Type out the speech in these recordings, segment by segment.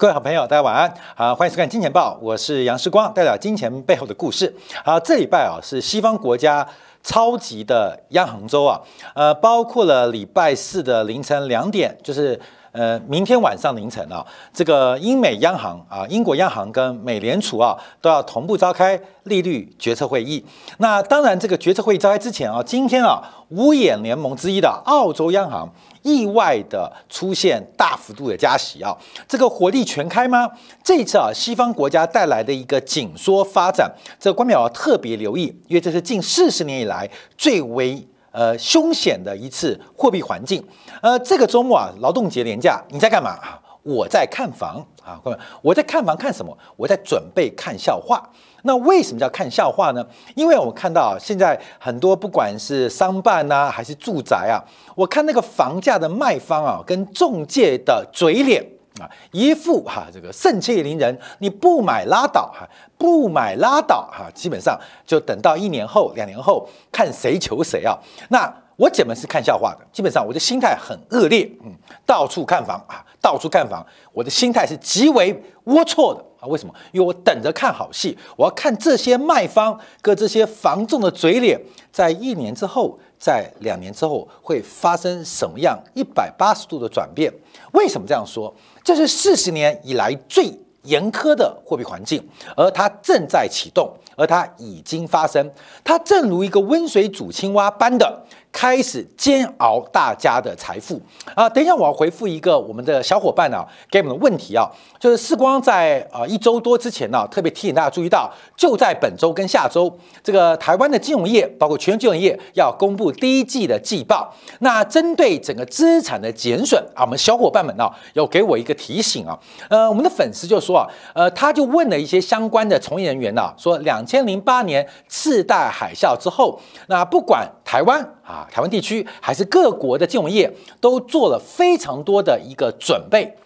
各位好朋友，大家晚安。好，欢迎收看《金钱报》，我是杨世光，带来金钱背后的故事。好，这礼拜啊是西方国家超级的央行周啊，呃，包括了礼拜四的凌晨两点，就是呃明天晚上凌晨啊，这个英美央行啊，英国央行跟美联储啊都要同步召开利率决策会议。那当然，这个决策会议召开之前啊，今天啊五眼联盟之一的澳洲央行。意外的出现大幅度的加息啊，这个火力全开吗？这一次啊，西方国家带来的一个紧缩发展，这个官淼要特别留意，因为这是近四十年以来最为呃凶险的一次货币环境。呃，这个周末啊，劳动节连假，你在干嘛？我在看房啊，各位，我在看房看什么？我在准备看笑话。那为什么叫看笑话呢？因为我们看到现在很多不管是商办呐，还是住宅啊，我看那个房价的卖方啊，跟中介的嘴脸啊，一副哈这个盛气凌人，你不买拉倒哈，不买拉倒哈，基本上就等到一年后、两年后看谁求谁啊。那我姐们是看笑话的，基本上我的心态很恶劣，嗯，到处看房啊，到处看房，我的心态是极为龌龊的。啊，为什么？因为我等着看好戏，我要看这些卖方跟这些房仲的嘴脸，在一年之后，在两年之后会发生什么样一百八十度的转变？为什么这样说？这是四十年以来最严苛的货币环境，而它正在启动，而它已经发生，它正如一个温水煮青蛙般的。开始煎熬大家的财富啊！等一下，我要回复一个我们的小伙伴呢给我们的问题啊，就是世光在呃一周多之前呢，特别提醒大家注意到，就在本周跟下周，这个台湾的金融业，包括全球金融业要公布第一季的季报。那针对整个资产的减损啊，我们小伙伴们呢有给我一个提醒啊，呃，我们的粉丝就说啊，呃，他就问了一些相关的从业人员呢，说两千零八年次贷海啸之后，那不管台湾。啊，台湾地区还是各国的金融业都做了非常多的一个准备。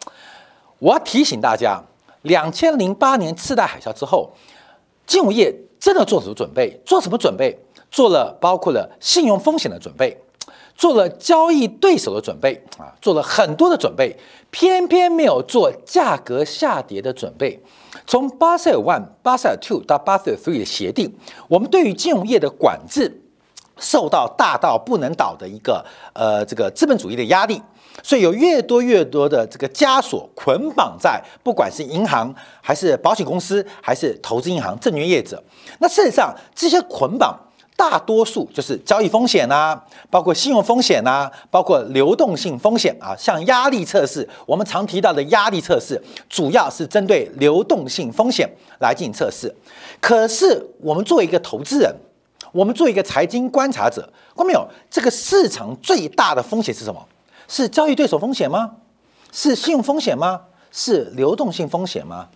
我要提醒大家，两千零八年次贷海啸之后，金融业真的做什么准备？做什么准备？做了包括了信用风险的准备，做了交易对手的准备啊，做了很多的准备，偏偏没有做价格下跌的准备。从巴塞尔 One、巴塞尔 Two 到巴塞尔 Three 的协定，我们对于金融业的管制。受到大到不能倒的一个呃这个资本主义的压力，所以有越多越多的这个枷锁捆绑在不管是银行还是保险公司还是投资银行证券业者。那事实上这些捆绑大多数就是交易风险呐，包括信用风险呐，包括流动性风险啊。像压力测试，我们常提到的压力测试，主要是针对流动性风险来进行测试。可是我们作为一个投资人。我们做一个财经观察者，看没有？这个市场最大的风险是什么？是交易对手风险吗？是信用风险吗？是流动性风险吗？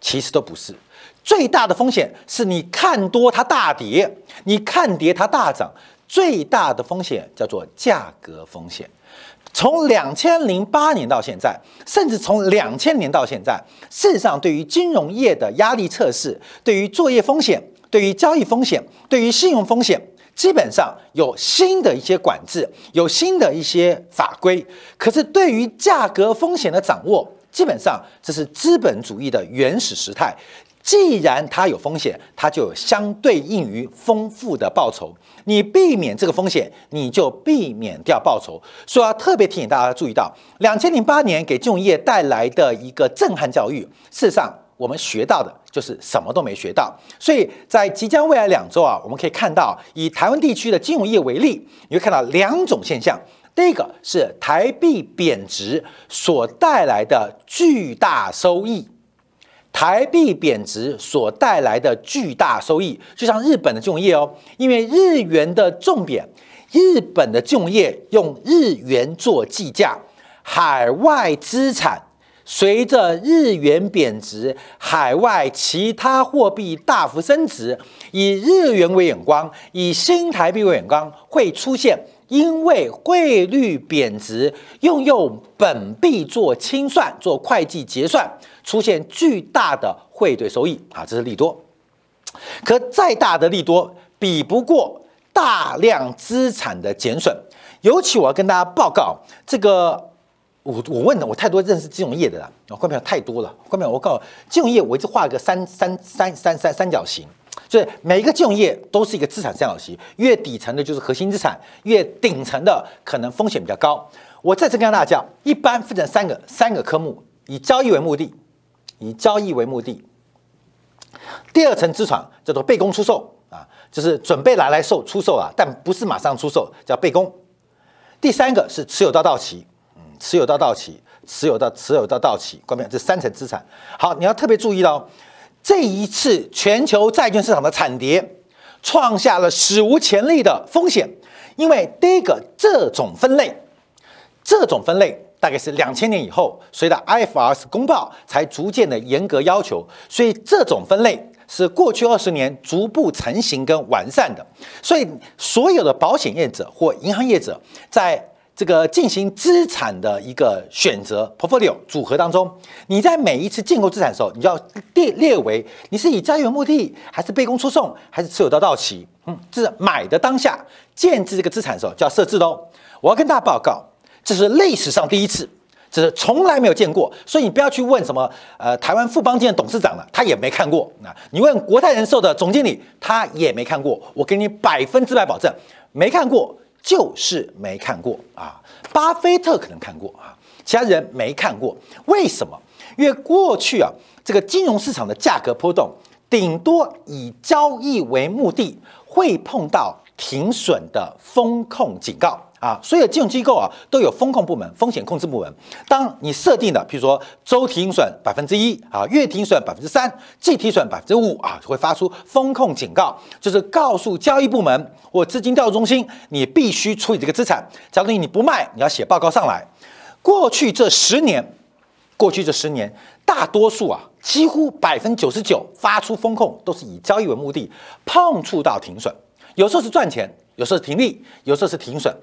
其实都不是。最大的风险是你看多它大跌，你看跌它大涨。最大的风险叫做价格风险。从两千零八年到现在，甚至从两千年到现在，事实上对于金融业的压力测试，对于作业风险。对于交易风险，对于信用风险，基本上有新的一些管制，有新的一些法规。可是对于价格风险的掌握，基本上这是资本主义的原始时态。既然它有风险，它就有相对应于丰富的报酬。你避免这个风险，你就避免掉报酬。所以要特别提醒大家注意到，两千零八年给金融业带来的一个震撼教育。事实上，我们学到的就是什么都没学到，所以在即将未来两周啊，我们可以看到以台湾地区的金融业为例，你会看到两种现象。第一个是台币贬值所带来的巨大收益，台币贬值所带来的巨大收益，就像日本的金融业哦，因为日元的重贬，日本的金融业用日元做计价，海外资产。随着日元贬值，海外其他货币大幅升值，以日元为眼光，以新台币为眼光，会出现因为汇率贬值，用用本币做清算、做会计结算，出现巨大的汇兑收益啊，这是利多。可再大的利多，比不过大量资产的减损。尤其我要跟大家报告这个。我我问的，我太多认识金融业的了，啊，关朋友太多了，关朋友，我告诉金融业，我一直画个三三三三三三角形，就是每一个金融业都是一个资产三角形，越底层的就是核心资产，越顶层的可能风险比较高。我再次跟大家讲，一般分成三个三个科目，以交易为目的，以交易为目的。第二层资产叫做备供出售啊，就是准备拿来售出售啊，但不是马上出售，叫备供。第三个是持有到到期，持有到到期，持有到持有到到期，关键这三层资产。好，你要特别注意到，这一次全球债券市场的惨跌，创下了史无前例的风险，因为第一个这种分类，这种分类。大概是两千年以后，随着 IFRS 公报才逐渐的严格要求，所以这种分类是过去二十年逐步成型跟完善的。所以所有的保险业者或银行业者在这个进行资产的一个选择 portfolio 组合当中，你在每一次建构资产的时候，你要列列为你是以交易为目的，还是备供出送，还是持有到到期？嗯，这是买的当下建制这个资产的时候就要设置的哦。我要跟大家报告。这是历史上第一次，这是从来没有见过，所以你不要去问什么呃台湾富邦金的董事长了，他也没看过。那你问国泰人寿的总经理，他也没看过。我给你百分之百保证，没看过就是没看过啊。巴菲特可能看过啊，其他人没看过。为什么？因为过去啊，这个金融市场的价格波动，顶多以交易为目的，会碰到停损的风控警告。啊，所有金融机构啊都有风控部门、风险控制部门。当你设定的，譬如说周停损百分之一啊，月停损百分之三，季停损百分之五啊，会发出风控警告，就是告诉交易部门或资金调度中心，你必须处理这个资产。假如你不卖，你要写报告上来。过去这十年，过去这十年，大多数啊，几乎百分之九十九发出风控都是以交易为目的，碰触到停损，有时候是赚钱。有时候是停利，有时候是停损。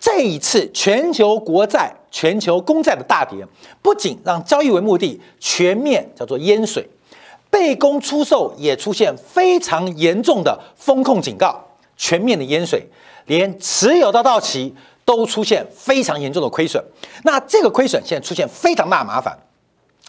这一次全球国债、全球公债的大跌，不仅让交易为目的全面叫做淹水，被公出售也出现非常严重的风控警告，全面的淹水，连持有到到期都出现非常严重的亏损。那这个亏损现在出现非常大麻烦，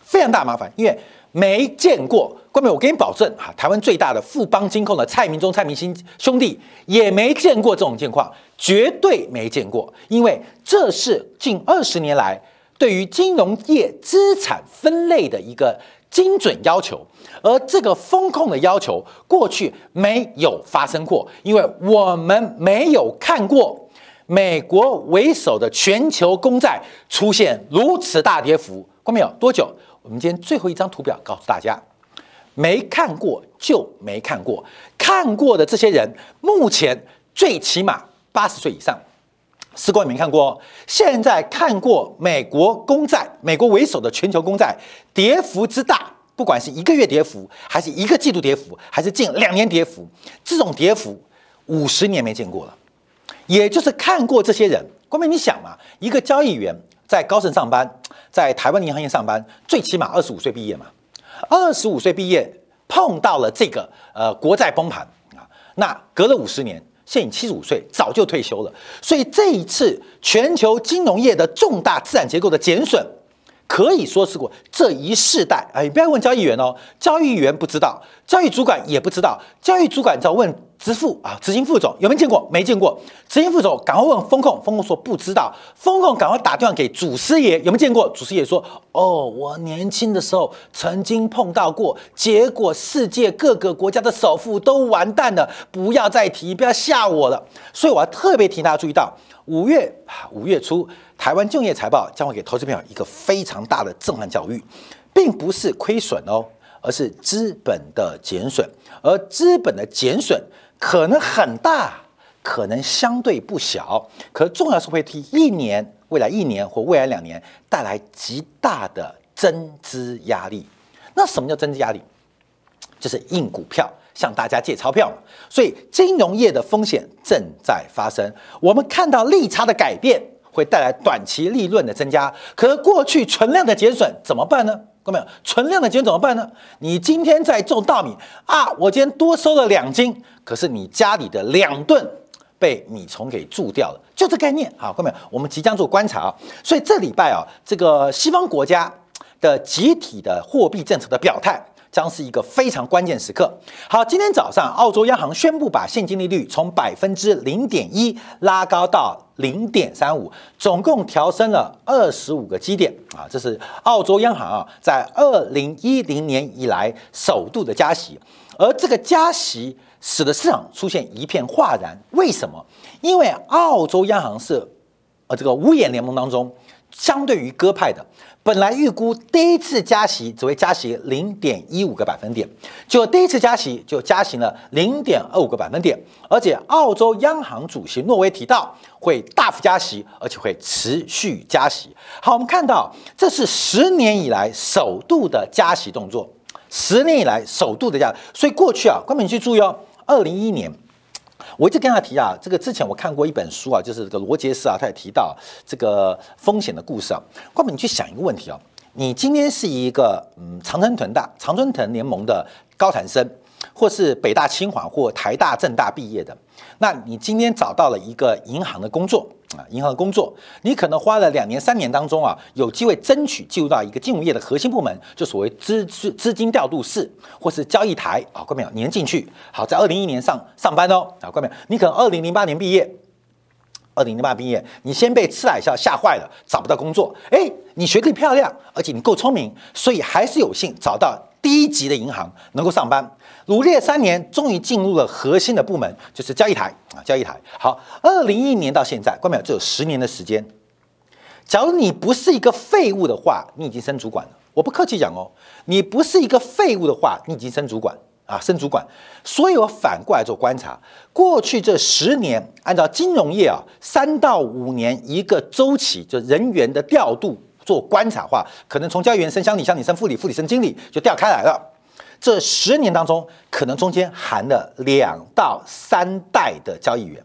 非常大麻烦，因为。没见过，关明，我给你保证哈，台湾最大的富邦金控的蔡明忠、蔡明兴兄弟也没见过这种情况，绝对没见过，因为这是近二十年来对于金融业资产分类的一个精准要求，而这个风控的要求过去没有发生过，因为我们没有看过美国为首的全球公债出现如此大跌幅，关明有多久？我们今天最后一张图表告诉大家，没看过就没看过，看过的这些人目前最起码八十岁以上。时光没看过，现在看过美国公债，美国为首的全球公债跌幅之大，不管是一个月跌幅，还是一个季度跌幅，还是近两年跌幅，这种跌幅五十年没见过了。也就是看过这些人，光明你想嘛，一个交易员。在高盛上班，在台湾银行业上班，最起码二十五岁毕业嘛。二十五岁毕业碰到了这个呃国债崩盘啊，那隔了五十年，现已七十五岁，早就退休了。所以这一次全球金融业的重大资产结构的减损，可以说是过这一世代。哎，不要问交易员哦，交易员不知道，交易主管也不知道，交易主管只要问。支付啊，执行副总有没有见过？没见过。执行副总赶快问风控，风控说不知道。风控赶快打电话给祖师爷，有没有见过？祖师爷说：哦，我年轻的时候曾经碰到过，结果世界各个国家的首富都完蛋了，不要再提，不要吓我了。所以我要特别提大家注意到，五月五月初，台湾就业财报将会给投资朋友一个非常大的震撼教育，并不是亏损哦，而是资本的减损，而资本的减损。可能很大，可能相对不小，可重要是会替一年、未来一年或未来两年带来极大的增资压力。那什么叫增资压力？就是印股票，向大家借钞票。所以金融业的风险正在发生。我们看到利差的改变会带来短期利润的增加，可过去存量的减损怎么办呢？看到没有？存量的钱怎么办呢？你今天在种稻米啊，我今天多收了两斤，可是你家里的两顿被米虫给蛀掉了，就这概念好，各位，我们即将做观察啊。所以这礼拜啊，这个西方国家的集体的货币政策的表态。将是一个非常关键时刻。好，今天早上，澳洲央行宣布把现金利率从百分之零点一拉高到零点三五，总共调升了二十五个基点啊！这是澳洲央行啊，在二零一零年以来首度的加息，而这个加息使得市场出现一片哗然。为什么？因为澳洲央行是呃这个五眼联盟当中相对于鸽派的。本来预估第一次加息只会加息零点一五个百分点，就第一次加息就加息了零点二五个百分点，而且澳洲央行主席诺威提到会大幅加息，而且会持续加息。好，我们看到这是十年以来首度的加息动作，十年以来首度的加，所以过去啊，观众去注意哦，二零一一年。我一直跟他提啊，这个之前我看过一本书啊，就是这个罗杰斯啊，他也提到这个风险的故事啊。关本，你去想一个问题啊，你今天是一个嗯常春藤大常春藤联盟的高材生。或是北大、清华或台大、政大毕业的，那你今天找到了一个银行的工作啊，银行的工作，你可能花了两年、三年当中啊，有机会争取进入到一个金融业的核心部门，就所谓资资资金调度室或是交易台啊，关没有？你能进去？好，在二零一一年上上班哦，啊，关没有？你可能二零零八年毕业，二零零八毕业，你先被赤海啸吓坏了，找不到工作。哎，你学历漂亮，而且你够聪明，所以还是有幸找到低级的银行能够上班。努力三年，终于进入了核心的部门，就是交易台啊，交易台。好，二零一一年到现在，关淼只有十年的时间。假如你不是一个废物的话，你已经升主管了。我不客气讲哦，你不是一个废物的话，你已经升主管啊，升主管。所以我反过来做观察，过去这十年，按照金融业啊，三到五年一个周期，就人员的调度做观察话，可能从交易员升乡里，乡里升副理，副理升经理，就调开来了。这十年当中，可能中间含了两到三代的交易员，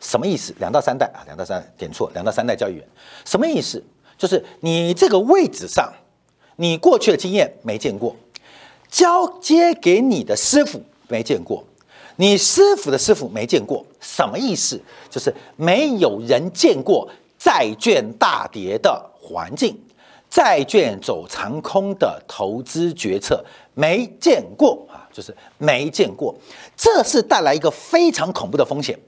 什么意思？两到三代啊，两到三点错，两到三代交易员什么意思？就是你这个位置上，你过去的经验没见过，交接给你的师傅没见过，你师傅的师傅没见过，什么意思？就是没有人见过债券大跌的环境。债券走长空的投资决策没见过啊，就是没见过，这是带来一个非常恐怖的风险。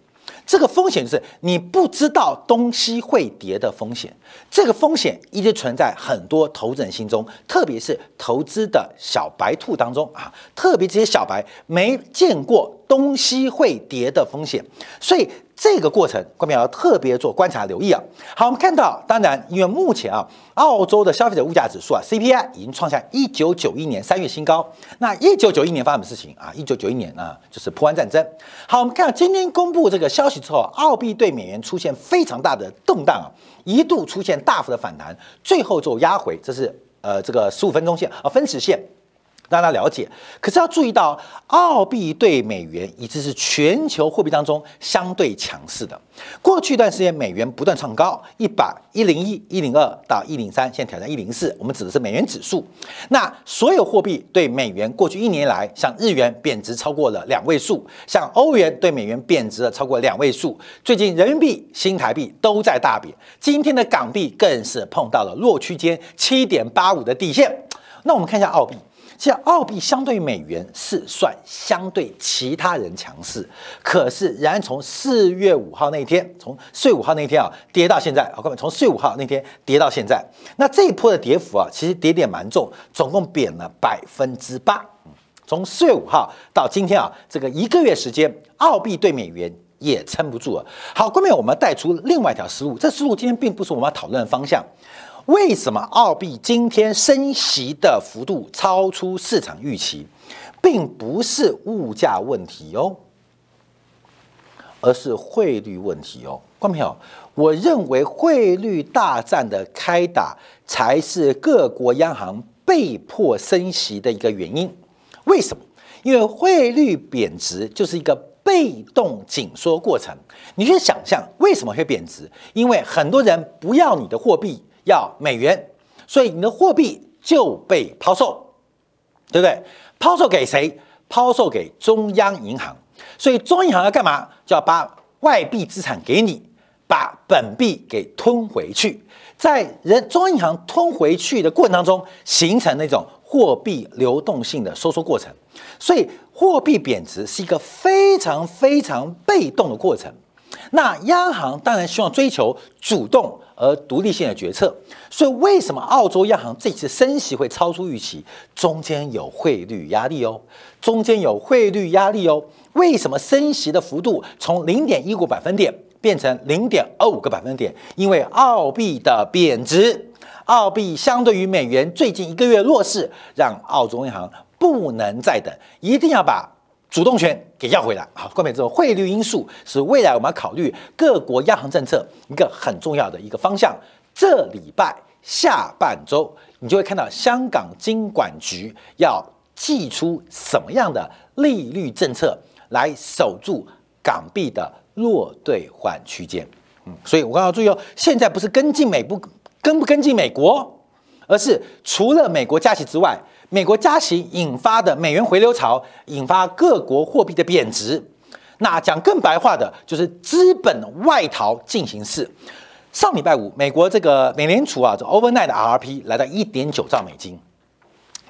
这个风险就是你不知道东西会跌的风险。这个风险一直存在很多投资人心中，特别是投资的小白兔当中啊，特别这些小白没见过东西会跌的风险，所以。这个过程，观众要特别做观察留意啊。好，我们看到，当然，因为目前啊，澳洲的消费者物价指数啊 CPI 已经创下一九九一年三月新高。那一九九一年发生什么事情啊？一九九一年啊，就是普湾战争。好，我们看到今天公布这个消息之后，澳币对美元出现非常大的动荡啊，一度出现大幅的反弹，最后做压回，这是呃这个十五分钟线啊分时线。让大家了解，可是要注意到，澳币对美元一直是全球货币当中相对强势的。过去一段时间，美元不断创高，一百一零一、一零二到一零三，现在挑战一零四。我们指的是美元指数。那所有货币对美元过去一年来，像日元贬值超过了两位数，像欧元对美元贬值了超过两位数。最近人民币、新台币都在大贬，今天的港币更是碰到了弱区间七点八五的底线。那我们看一下澳币。其实澳币相对于美元是算相对其他人强势，可是仍然从四月五号那一天，从四月五号那一天啊跌到现在，啊各位从四月五号那天跌到现在，那这一波的跌幅啊，其实跌点蛮重，总共贬了百分之八。从四月五号到今天啊，这个一个月时间，澳币对美元也撑不住了。好，后面我们带出另外一条思路，这思路今天并不是我们要讨论的方向。为什么澳币今天升息的幅度超出市场预期，并不是物价问题哦，而是汇率问题哦。观众朋友，我认为汇率大战的开打才是各国央行被迫升息的一个原因。为什么？因为汇率贬值就是一个被动紧缩过程。你去想象为什么会贬值？因为很多人不要你的货币。要美元，所以你的货币就被抛售，对不对？抛售给谁？抛售给中央银行。所以中央银行要干嘛？就要把外币资产给你，把本币给吞回去，在人中央银行吞回去的过程当中，形成那种货币流动性的收缩过程。所以，货币贬值是一个非常非常被动的过程。那央行当然希望追求主动而独立性的决策。所以，为什么澳洲央行这次升息会超出预期？中间有汇率压力哦，中间有汇率压力哦。为什么升息的幅度从零点一五百分点变成零点二五个百分点？因为澳币的贬值，澳币相对于美元最近一个月弱势，让澳洲央行不能再等，一定要把主动权给要回来。好，关闭之后，汇率因素是未来我们要考虑各国央行政策一个很重要的一个方向。这礼拜下半周，你就会看到香港金管局要祭出什么样的利率政策。来守住港币的弱兑换区间，嗯，所以我刚刚注意哦，现在不是跟进美不跟不跟进美国，而是除了美国加息之外，美国加息引发的美元回流潮，引发各国货币的贬值。那讲更白话的，就是资本外逃进行式。上礼拜五，美国这个美联储啊，这 overnight 的 RP 来到一点九兆美金。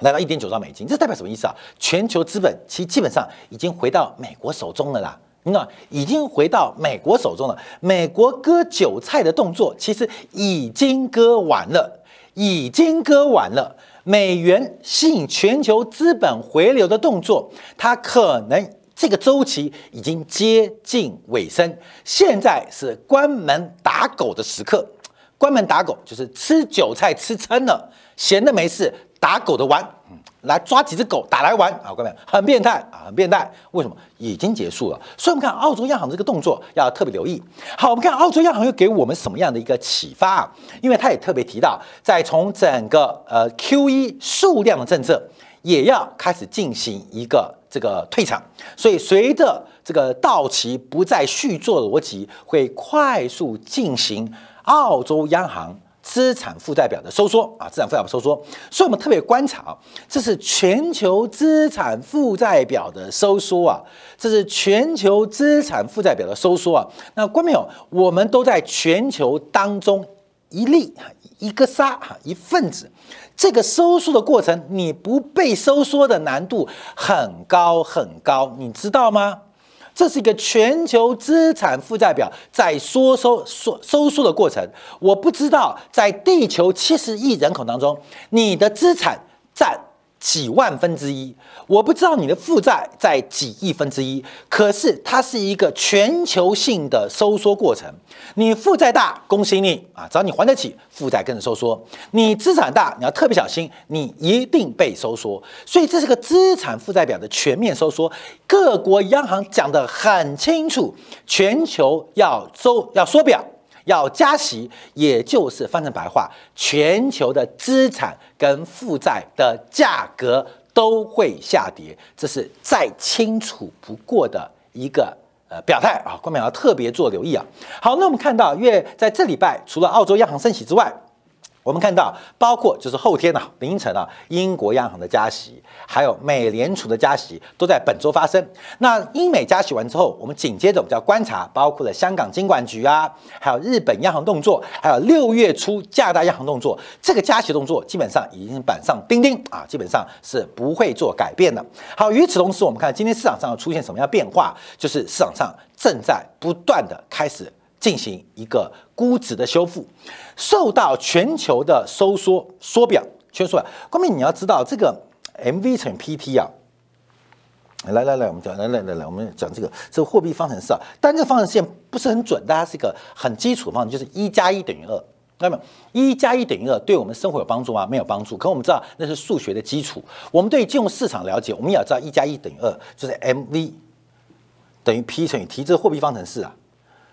来到一点九兆美金，这代表什么意思啊？全球资本其实基本上已经回到美国手中了啦。你看，已经回到美国手中了。美国割韭菜的动作其实已经割完了，已经割完了。美元吸引全球资本回流的动作，它可能这个周期已经接近尾声。现在是关门打狗的时刻，关门打狗就是吃韭菜吃撑了，闲的没事。打狗的玩，来抓几只狗打来玩啊，各位很变态啊，很变态。为什么？已经结束了。所以，我们看澳洲央行这个动作要特别留意。好，我们看澳洲央行又给我们什么样的一个启发啊？因为他也特别提到，在从整个呃 Q E 数量的政策也要开始进行一个这个退场。所以，随着这个到期不再续做逻辑，会快速进行澳洲央行。资产负债表的收缩啊，资产负债表收缩，所以我们特别观察啊，这是全球资产负债表的收缩啊，这是全球资产负债表的收缩啊。那观众朋友，我们都在全球当中一粒一个沙哈一份子，这个收缩的过程，你不被收缩的难度很高很高，你知道吗？这是一个全球资产负债表在缩收、缩收缩的过程。我不知道，在地球七十亿人口当中，你的资产占。几万分之一，我不知道你的负债在几亿分之一，可是它是一个全球性的收缩过程。你负债大，恭喜你啊，只要你还得起，负债跟着收缩；你资产大，你要特别小心，你一定被收缩。所以这是个资产负债表的全面收缩。各国央行讲得很清楚，全球要收要缩表。要加息，也就是翻成白话，全球的资产跟负债的价格都会下跌，这是再清楚不过的一个呃表态啊，官民要特别做留意啊。好，那我们看到，因为在这礼拜，除了澳洲央行升息之外，我们看到，包括就是后天呐，凌晨啊，英国央行的加息，还有美联储的加息，都在本周发生。那英美加息完之后，我们紧接着我们要观察，包括了香港金管局啊，还有日本央行动作，还有六月初加拿大央行动作。这个加息动作基本上已经板上钉钉啊，基本上是不会做改变的。好，与此同时，我们看今天市场上要出现什么样变化，就是市场上正在不断的开始。进行一个估值的修复，受到全球的收缩缩表，全缩表。关明，你要知道这个 M V 乘以 P T 啊，来来来，我们讲来来来来，我们讲这个这个货币方程式啊，但这个方程式不是很准，大家是一个很基础方程，就是一加一等于二。那么一加一等于二，对我们生活有帮助吗？没有帮助。可我们知道那是数学的基础。我们对金融市场了解，我们也要知道一加一等于二，就是 M V 等于 P 乘以 T，这个货币方程式啊。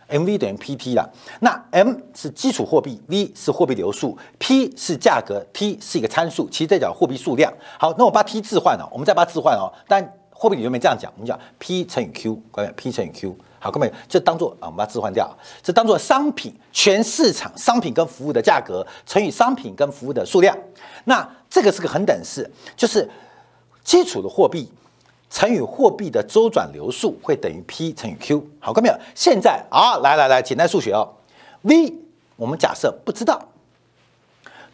M V 等于 P T 啦，那 M 是基础货币，V 是货币流速，P 是价格，T 是一个参数，其实代表货币数量。好，那我把 T 置换了，我们再把它置换哦。但货币里面没这样讲，我们讲 P 乘以 Q，各位 P 乘以 Q。好，各位这当做啊，我们把它置换掉，这当做商品全市场商品跟服务的价格乘以商品跟服务的数量。那这个是个恒等式，就是基础的货币乘以货币的周转流速会等于 P 乘以 Q。好，看没有？现在啊，来来来，简单数学哦。V 我们假设不知道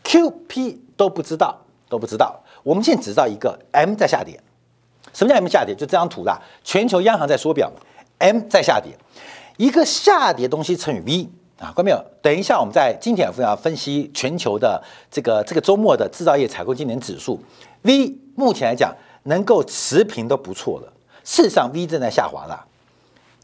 ，Q、P 都不知道，都不知道。我们现在只知道一个 M 在下跌。什么叫 M 下跌？就这张图啦，全球央行在缩表，M 在下跌。一个下跌东西乘以 V 啊，看没有？等一下我们在今天要分析全球的这个这个周末的制造业采购经理指数，V 目前来讲。能够持平都不错了。事实上，V 正在下滑了。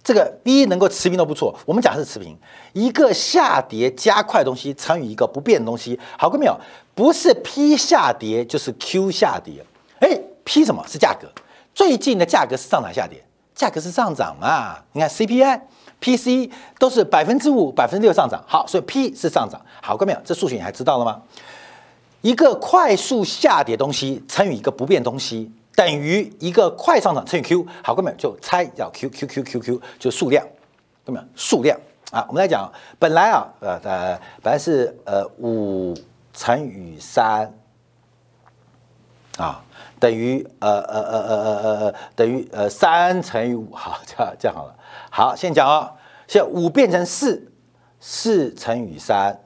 这个 V 能够持平都不错。我们讲是持平，一个下跌加快东西乘以一个不变的东西，好过没有？不是 P 下跌就是 Q 下跌。哎，P 什么是价格？最近的价格是上涨下跌？价格是上涨嘛？你看 CPI、PC 都是百分之五、百分之六上涨。好，所以 P 是上涨。好过没有？这数学你还知道了吗？一个快速下跌东西乘以一个不变东西。等于一个快上涨乘以 Q，好，哥们就猜叫 Q Q Q Q Q，就数量，哥们数量。啊，我们来讲，本来啊，呃呃，本来是呃五乘以三。啊，等于呃呃呃呃呃呃等于呃三乘以五，好，这样这样好了，好，先讲啊，现在五变成四，四乘以三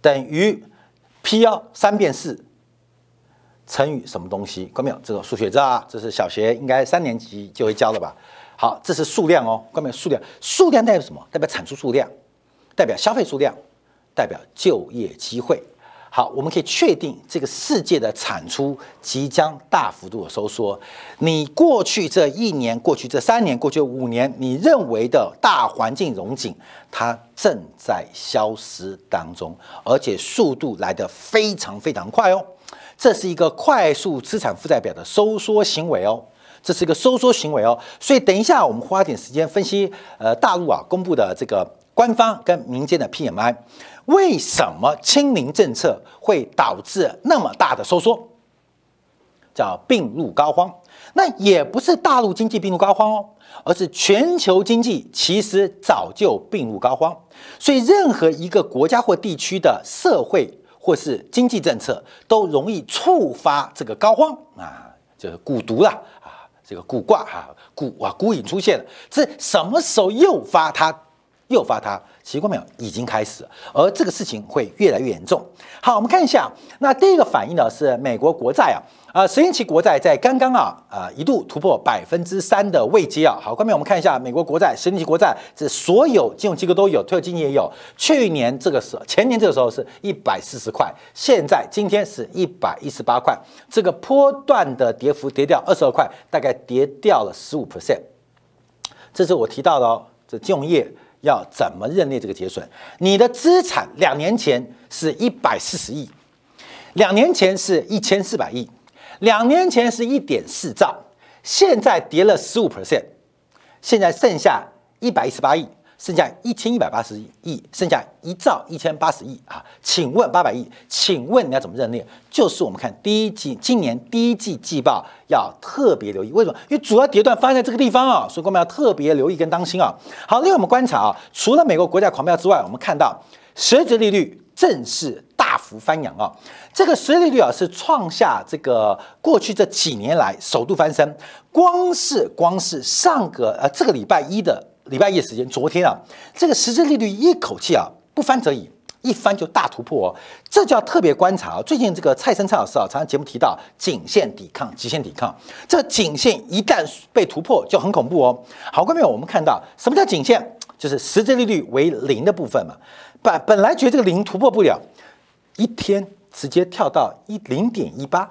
等于 P 幺三变四。乘以什么东西？看到没有？这个数学知道啊？这是小学应该三年级就会教的吧？好，这是数量哦。看到没有？数量，数量代表什么？代表产出数量，代表消费数量，代表就业机会。好，我们可以确定这个世界的产出即将大幅度的收缩。你过去这一年、过去这三年、过去五年，你认为的大环境融景，它正在消失当中，而且速度来得非常非常快哦。这是一个快速资产负债表的收缩行为哦，这是一个收缩行为哦，所以等一下我们花点时间分析，呃，大陆啊公布的这个官方跟民间的 PMI，为什么清零政策会导致那么大的收缩？叫病入膏肓。那也不是大陆经济病入膏肓哦，而是全球经济其实早就病入膏肓。所以任何一个国家或地区的社会。或是经济政策都容易触发这个高荒啊，就是蛊毒了啊，这个蛊卦哈，蛊啊蛊影出现了，这什么时候诱发它？诱发它？奇怪没有？已经开始，而这个事情会越来越严重。好，我们看一下，那第一个反应呢是美国国债啊，啊，十年期国债在刚刚啊啊一度突破百分之三的位阶啊。好，下面我们看一下美国国债，十年期国债是所有金融机构都有，退休基金也有。去年这个时候，前年这个时候是一百四十块，现在今天是一百一十八块，这个波段的跌幅跌掉二十二块，大概跌掉了十五 percent。这是我提到的哦，这金融业。要怎么认列这个结损？你的资产两年前是一百四十亿，两年前是一千四百亿，两年前是一点四兆，现在跌了十五 percent，现在剩下一百一十八亿。剩下一千一百八十亿，剩下一兆一千八十亿啊！请问八百亿，请问你要怎么认列？就是我们看第一季，今年第一季季报要特别留意，为什么？因为主要跌段发生在这个地方啊，所以我们要特别留意跟当心啊。好，另外我们观察啊，除了美国国债狂飙之外，我们看到实质利率正式大幅翻扬啊！这个实际利率啊是创下这个过去这几年来首度翻身，光是光是上个呃这个礼拜一的。礼拜一时间，昨天啊，这个实际利率一口气啊不翻则已，一翻就大突破哦，这就要特别观察啊。最近这个蔡生蔡老师啊，常常节目提到颈线抵抗、极限抵抗，这颈线一旦被突破就很恐怖哦。好，各位我们看到什么叫颈线？就是实质利率为零的部分嘛。本本来觉得这个零突破不了，一天直接跳到一零点一八，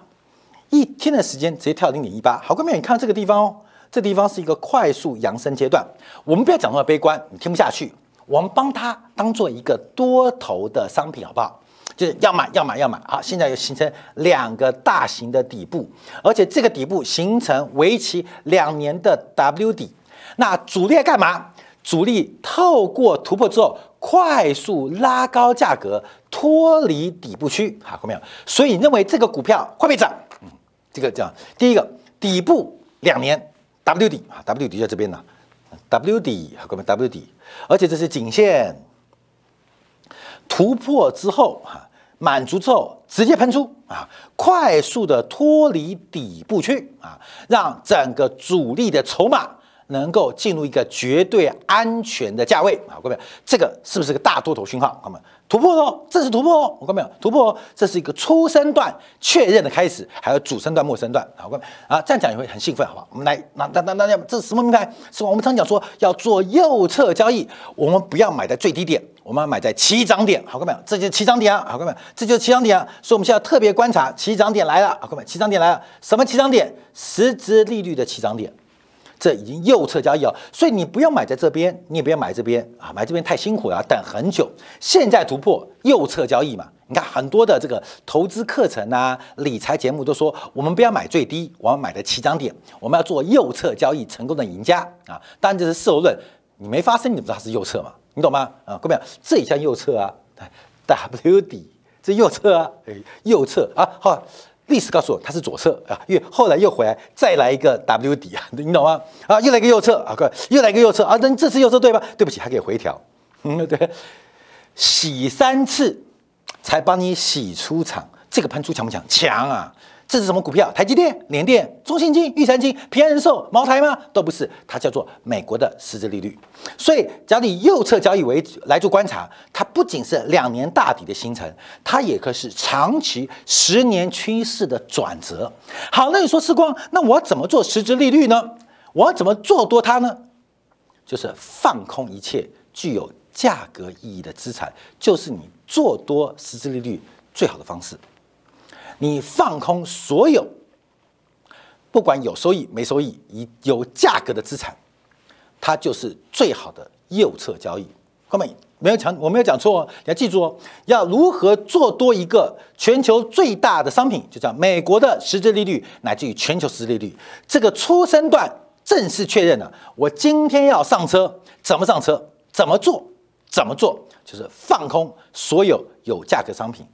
一天的时间直接跳零点一八。好，各位你看这个地方哦。这地方是一个快速扬升阶段，我们不要讲那么悲观，你听不下去。我们帮它当做一个多头的商品，好不好？就是要买，要买，要买。好，现在又形成两个大型的底部，而且这个底部形成为期两年的 W 底。那主力干嘛？主力透过突破之后，快速拉高价格，脱离底部区。好，看没有？所以认为这个股票会被涨？嗯，这个这样第一个底部两年。W 底啊，W 底在这边呢，W 底，各位 W 底，而且这是颈线突破之后哈，满足之后直接喷出啊，快速的脱离底部区啊，让整个主力的筹码。能够进入一个绝对安全的价位啊，各位，这个是不是个大多头讯号？各位，突破哦，这是突破哦，我看没有突破哦，这是一个初升段确认的开始，还有主升段、末升段，好，各位啊，这样讲也会很兴奋，好不好？我们来，那那那那这是什么名牌？是我们常讲说要做右侧交易，我们不要买在最低点，我们要买在起涨点，好，各位，这就是起涨点啊，好，各位，这就是起涨点啊，所以我们现在特别观察起涨点来了，好，各位，起涨点来了，什么起涨点？实质利率的起涨点。这已经右侧交易哦，所以你不要买在这边，你也不要买这边啊，买这边太辛苦了，等很久。现在突破右侧交易嘛？你看很多的这个投资课程啊、理财节目都说，我们不要买最低，我们买的起涨点，我们要做右侧交易成功的赢家啊。当然这是事后论，你没发生，你不知道它是右侧嘛？你懂吗？啊，各位，这一项右侧啊，W 底，这右侧啊，哎，右侧啊，好。历史告诉我它是左侧啊，因为后来又回来再来一个 W 底啊，你懂吗？啊，又来一个右侧啊，快，又来一个右侧啊，那这次右侧对吧？对不起，还可以回调，嗯，对，洗三次才帮你洗出场，这个喷出强不强？强啊！这是什么股票？台积电、联电、中信金、玉山金、平安人寿、茅台吗？都不是，它叫做美国的实质利率。所以，只要你右侧交易为来做观察，它不仅是两年大底的形成，它也可是长期十年趋势的转折。好，那你说时光，那我怎么做实质利率呢？我要怎么做多它呢？就是放空一切具有价格意义的资产，就是你做多实质利率最好的方式。你放空所有，不管有收益没收益，以有价格的资产，它就是最好的右侧交易。各位没有讲，我没有讲错哦，你要记住哦。要如何做多一个全球最大的商品，就叫美国的实质利率，乃至于全球实质利率，这个初生段正式确认了。我今天要上车，怎么上车？怎么做？怎么做？就是放空所有有价格商品。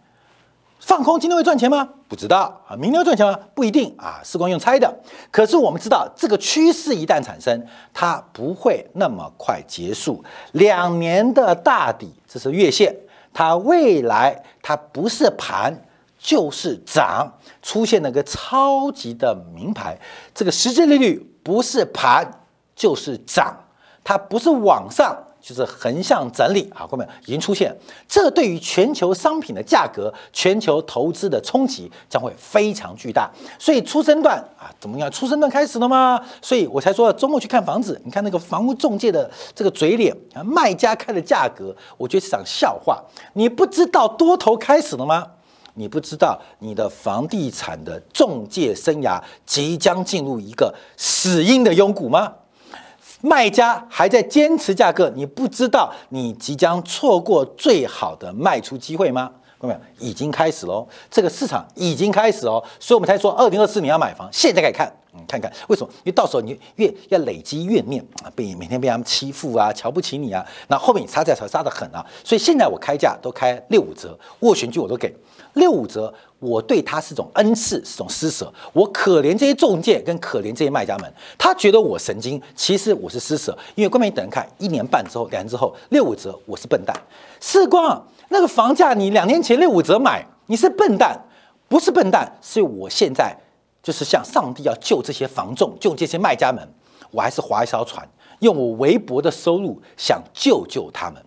放空今天会赚钱吗？不知道啊。明天会赚钱吗？不一定啊。时光用猜的。可是我们知道，这个趋势一旦产生，它不会那么快结束。两年的大底，这是月线，它未来它不是盘就是涨，出现了个超级的名牌。这个实际利率不是盘就是涨，它不是往上。就是横向整理啊，各位已经出现，这对于全球商品的价格、全球投资的冲击将会非常巨大。所以初升段啊，怎么样？初升段开始了吗？所以我才说周末去看房子，你看那个房屋中介的这个嘴脸啊，卖家开的价格，我觉得是场笑话。你不知道多头开始了吗？你不知道你的房地产的中介生涯即将进入一个死因的幽谷吗？卖家还在坚持价格，你不知道你即将错过最好的卖出机会吗？各位，已经开始喽，这个市场已经开始哦，所以我们才说二零二四年要买房，现在可以看，嗯，看看为什么？因为到时候你越要累积怨念啊，被每天被他们欺负啊，瞧不起你啊，那后面你杀价才杀得很啊，所以现在我开价都开六五折，斡旋券我都给六五折。我对他是种恩赐，是种施舍。我可怜这些中介，跟可怜这些卖家们。他觉得我神经，其实我是施舍。因为关键你等人看，一年半之后，两年之后六五折，我是笨蛋。世光，那个房价你两年前六五折买，你是笨蛋，不是笨蛋，是我现在就是像上帝要救这些房仲，救这些卖家们，我还是划一艘船，用我微薄的收入想救救他们，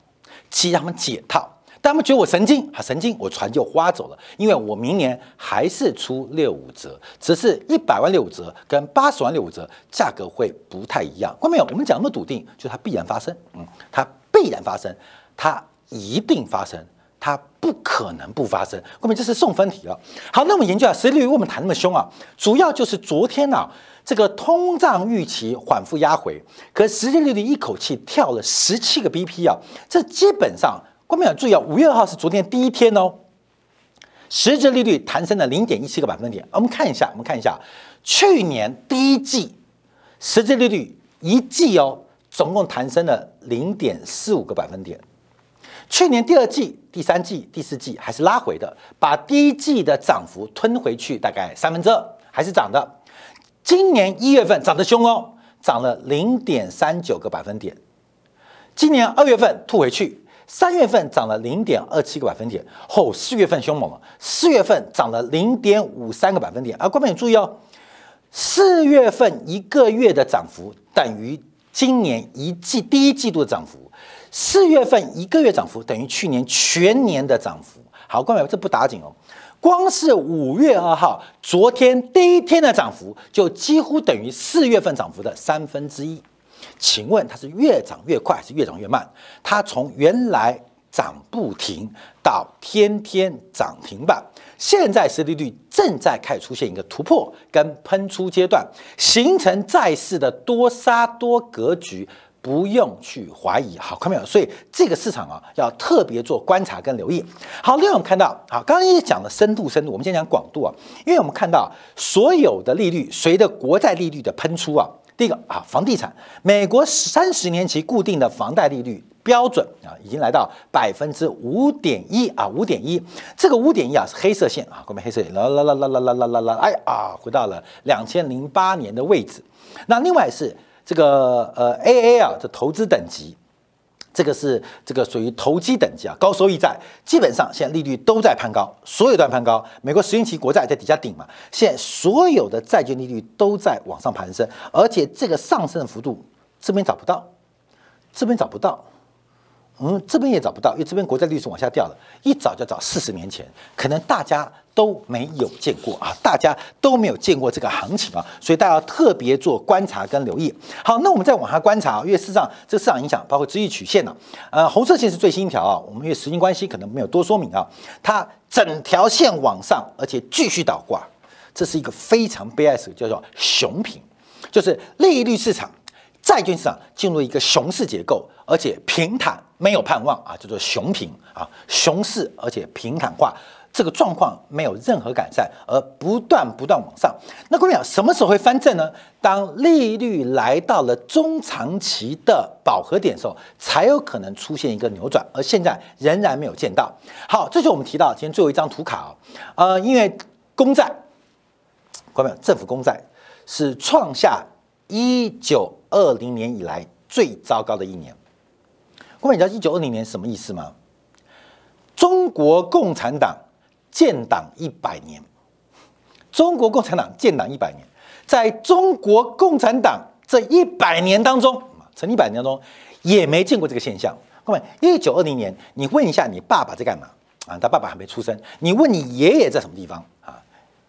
替他们解套。他们觉得我神经，啊，神经，我船就划走了，因为我明年还是出六五折，只是一百万六五折跟八十万六五折价格会不太一样。看到没有？我们讲那么笃定，就它必然发生，嗯，它必然发生，它一定发生，它不可能不发生。后面这是送分题了。好，那我们研究啊，实际利率为什么谈那么凶啊？主要就是昨天呢，这个通胀预期缓复压回，可实际利率一口气跳了十七个 BP 啊，这基本上。观众要注意啊，五月二号是昨天第一天哦，实质利率弹升了零点一七个百分点。我们看一下，我们看一下去年第一季实质利率一季哦，总共弹升了零点四五个百分点。去年第二季、第三季、第四季还是拉回的，把第一季的涨幅吞回去，大概三分之二还是涨的。今年一月份涨得凶哦，涨了零点三九个百分点。今年二月份吐回去。三月份涨了零点二七个百分点，后四月份凶猛了，四月份涨了零点五三个百分点。啊，观众你注意哦，四月份一个月的涨幅等于今年一季第一季度的涨幅，四月份一个月涨幅等于去年全年的涨幅。好，观众这不打紧哦，光是五月二号昨天第一天的涨幅，就几乎等于四月份涨幅的三分之一。请问它是越涨越快还是越涨越慢？它从原来涨不停到天天涨停板，现在实利率正在开始出现一个突破跟喷出阶段，形成债市的多杀多格局，不用去怀疑。好，看没有？所以这个市场啊，要特别做观察跟留意。好，另外我们看到，好，刚刚也讲了深度，深度，我们先讲广度啊，因为我们看到所有的利率随着国债利率的喷出啊。第一个啊，房地产，美国三十年期固定的房贷利率标准啊，已经来到百分之五点一啊，五点一，这个五点一啊是黑色线啊，后面黑色线啦啦啦啦啦啦啦啦啦，哎啊，回到了两千零八年的位置。那另外是这个呃 AA 啊，这投资等级。这个是这个属于投机等级啊，高收益债基本上现在利率都在攀高，所有都在攀高。美国十年期国债在底下顶嘛，现在所有的债券利率都在往上攀升，而且这个上升的幅度这边找不到，这边找不到。嗯，这边也找不到，因为这边国债利率是往下掉的，一找就找四十年前，可能大家都没有见过啊，大家都没有见过这个行情啊，所以大家要特别做观察跟留意。好，那我们再往下观察啊，因为事实上这市场影响包括资济曲线呢，呃，红色线是最新一条啊，我们因为时间关系可能没有多说明啊，它整条线往上，而且继续倒挂，这是一个非常悲哀的叫做熊平，就是利率市场。债券市场进入一个熊市结构，而且平坦没有盼望啊，叫做熊平啊，熊市而且平坦化，这个状况没有任何改善，而不断不断往上。那各位讲什么时候会翻正呢？当利率来到了中长期的饱和点的时候，才有可能出现一个扭转，而现在仍然没有见到。好，这就我们提到今天最后一张图卡啊，呃，因为公债，各位政府公债是创下一九。二零年以来最糟糕的一年，各位，你知道一九二零年什么意思吗？中国共产党建党一百年，中国共产党建党一百年，在中国共产党这一百年当中，成一百年当中也没见过这个现象。各位，一九二零年，你问一下你爸爸在干嘛啊？他爸爸还没出生。你问你爷爷在什么地方啊？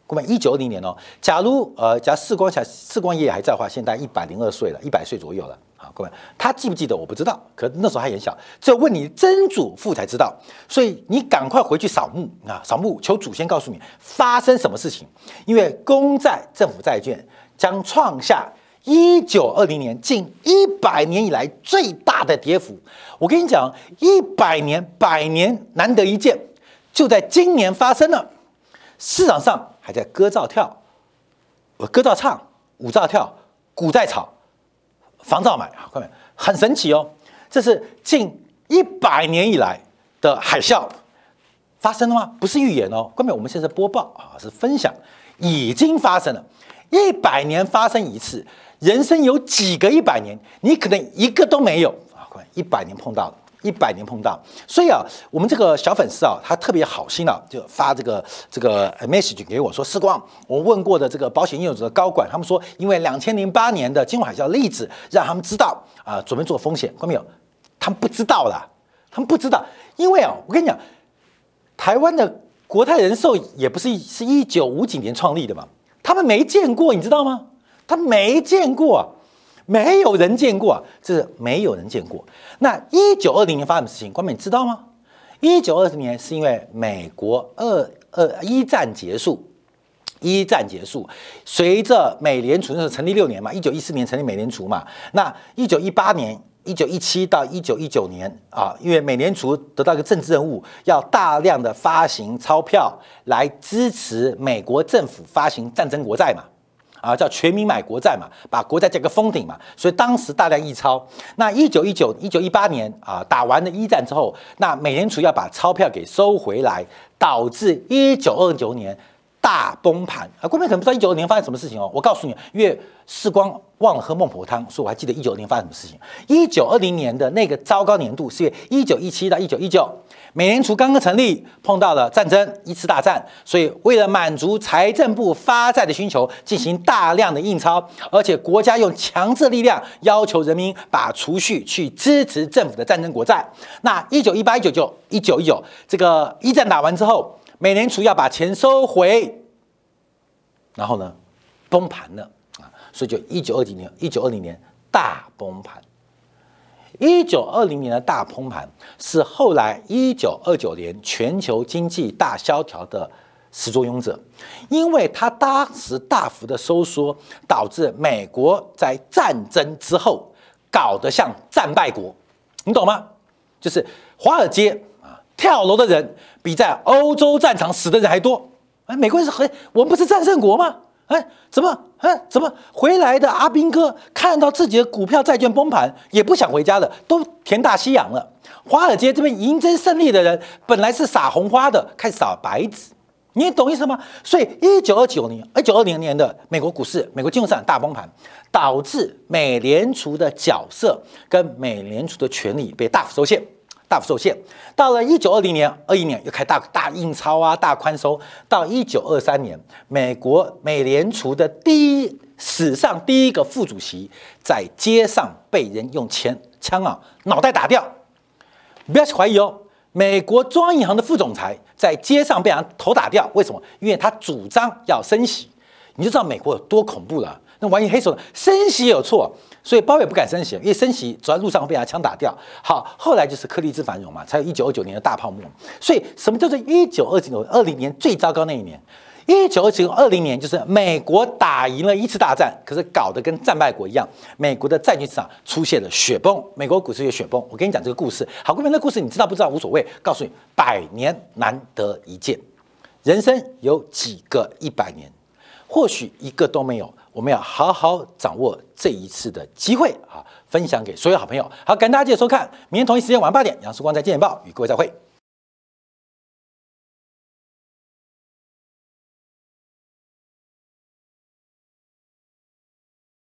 各位，一九二零年哦，假如呃，假如世光小世光爷爷还在的话，现在一百零二岁了，一百岁左右了。各位，他记不记得我不知道，可那时候还很小，只有问你曾祖父才知道。所以你赶快回去扫墓啊，扫墓求祖先告诉你发生什么事情。因为公债政府债券将创下一九二零年近一百年以来最大的跌幅。我跟你讲，一百年百年难得一见，就在今年发生了，市场上。还在歌照跳，呃歌照唱，舞照跳，股在炒，防照买啊！各位，很神奇哦，这是近一百年以来的海啸发生了吗？不是预言哦，各位，我们现在播报啊，是分享，已经发生了，一百年发生一次，人生有几个一百年？你可能一个都没有啊！各位，一百年碰到了。一百年碰到，所以啊，我们这个小粉丝啊，他特别好心啊，就发这个这个 message 给我说：“时光，我问过的这个保险业务者的高管，他们说，因为两千零八年的金融海啸例子，让他们知道啊，准备做风险。看到没有？他们不知道啦，他们不知道，因为啊，我跟你讲，台湾的国泰人寿也不是是一九五几年创立的嘛，他们没见过，你知道吗？他没见过。”没有人见过，这是没有人见过。那一九二零年发生的事情，官媒知道吗？一九二零年是因为美国二二一战结束，一战结束，随着美联储那时候成立六年嘛，一九一四年成立美联储嘛，那一九一八年、一九一七到一九一九年啊，因为美联储得到一个政治任务，要大量的发行钞票来支持美国政府发行战争国债嘛。啊，叫全民买国债嘛，把国债价格封顶嘛，所以当时大量印钞。那一九一九、一九一八年啊，打完了一战之后，那美联储要把钞票给收回来，导致一九二九年大崩盘啊！各位可能不知道一九二年发生什么事情哦。我告诉你，因为世光忘了喝孟婆汤，所以我还记得一九二年发生什么事情。一九二零年的那个糟糕年度是因为一九一七到一九一九，美联储刚刚成立，碰到了战争一次大战，所以为了满足财政部发债的需求，进行大量的印钞，而且国家用强制力量要求人民把储蓄去支持政府的战争国债。那一九一八、一九九、一九一九，这个一战打完之后。美联储要把钱收回，然后呢，崩盘了啊！所以就一九二零年，一九二零年大崩盘。一九二零年的大崩盘是后来一九二九年全球经济大萧条的始作俑者，因为它当时大幅的收缩，导致美国在战争之后搞得像战败国，你懂吗？就是华尔街。跳楼的人比在欧洲战场死的人还多。哎，美国人是很，我们不是战胜国吗？哎，怎么，哎，怎么回来的阿兵哥看到自己的股票债券崩盘，也不想回家的，都田大西洋了。华尔街这边赢争胜利的人，本来是撒红花的，开始撒白纸。你懂意思吗？所以，一九二九年、一九二零年的美国股市、美国金融市场大崩盘，导致美联储的角色跟美联储的权力被大幅受限。大幅受限，到了一九二零年、二一年又开大大印钞啊，大宽松。到一九二三年，美国美联储的第一史上第一个副主席在街上被人用枪枪啊脑袋打掉。不要去怀疑哦，美国中央银行的副总裁在街上被人头打掉，为什么？因为他主张要升息，你就知道美国有多恐怖了。那玩意黑手升息有错。所以包也不敢升息，因为升息走在路上会被他枪打掉。好，后来就是颗粒之繁荣嘛，才有一九二九年的大泡沫。所以什么叫做一九二九二零年最糟糕那一年？一九二九二零年就是美国打赢了一次大战，可是搞得跟战败国一样，美国的债券市场出现了雪崩，美国股市也雪崩。我跟你讲这个故事，好，各位，那故事你知道不知道无所谓，告诉你，百年难得一见，人生有几个一百年，或许一个都没有。我们要好好掌握这一次的机会啊！分享给所有好朋友。好，感谢大家继续收看，明天同一时间晚上八点，杨世光在《见报》与各位再会。